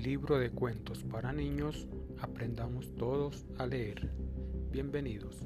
libro de cuentos para niños Aprendamos todos a leer. Bienvenidos.